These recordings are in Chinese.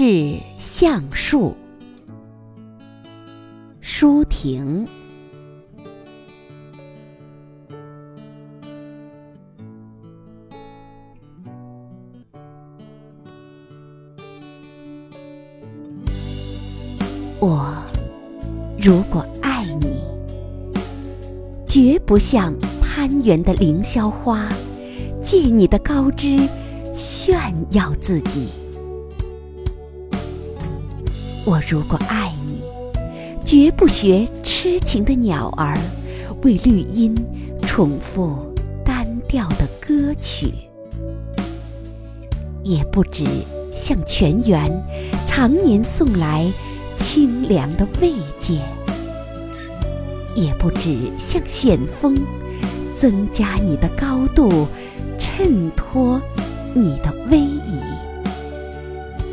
致橡树。舒婷。我如果爱你，绝不像攀援的凌霄花，借你的高枝炫耀自己。我如果爱你，绝不学痴情的鸟儿，为绿荫重复单调的歌曲，也不止向泉源常年送来清凉的慰藉，也不止向险峰增加你的高度，衬托你的威仪，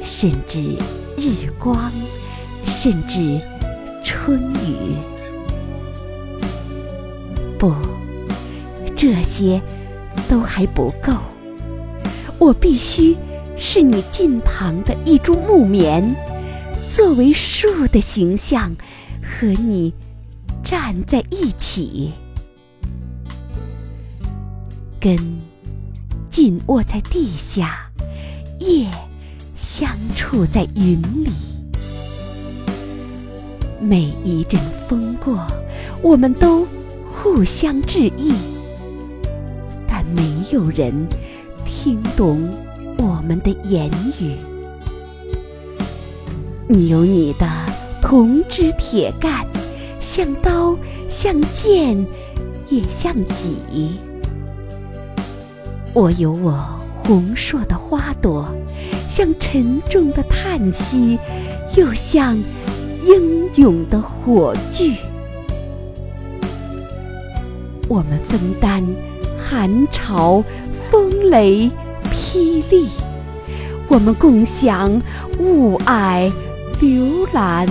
甚至。日光，甚至春雨，不，这些都还不够。我必须是你近旁的一株木棉，作为树的形象，和你站在一起，根紧握在地下，叶。相触在云里，每一阵风过，我们都互相致意，但没有人听懂我们的言语。你有你的铜枝铁干，像刀，像剑，也像戟；我有我。红硕的花朵，像沉重的叹息，又像英勇的火炬。我们分担寒潮、风雷、霹雳；我们共享雾霭、流岚、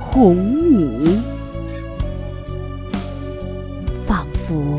红霓，仿佛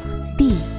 地。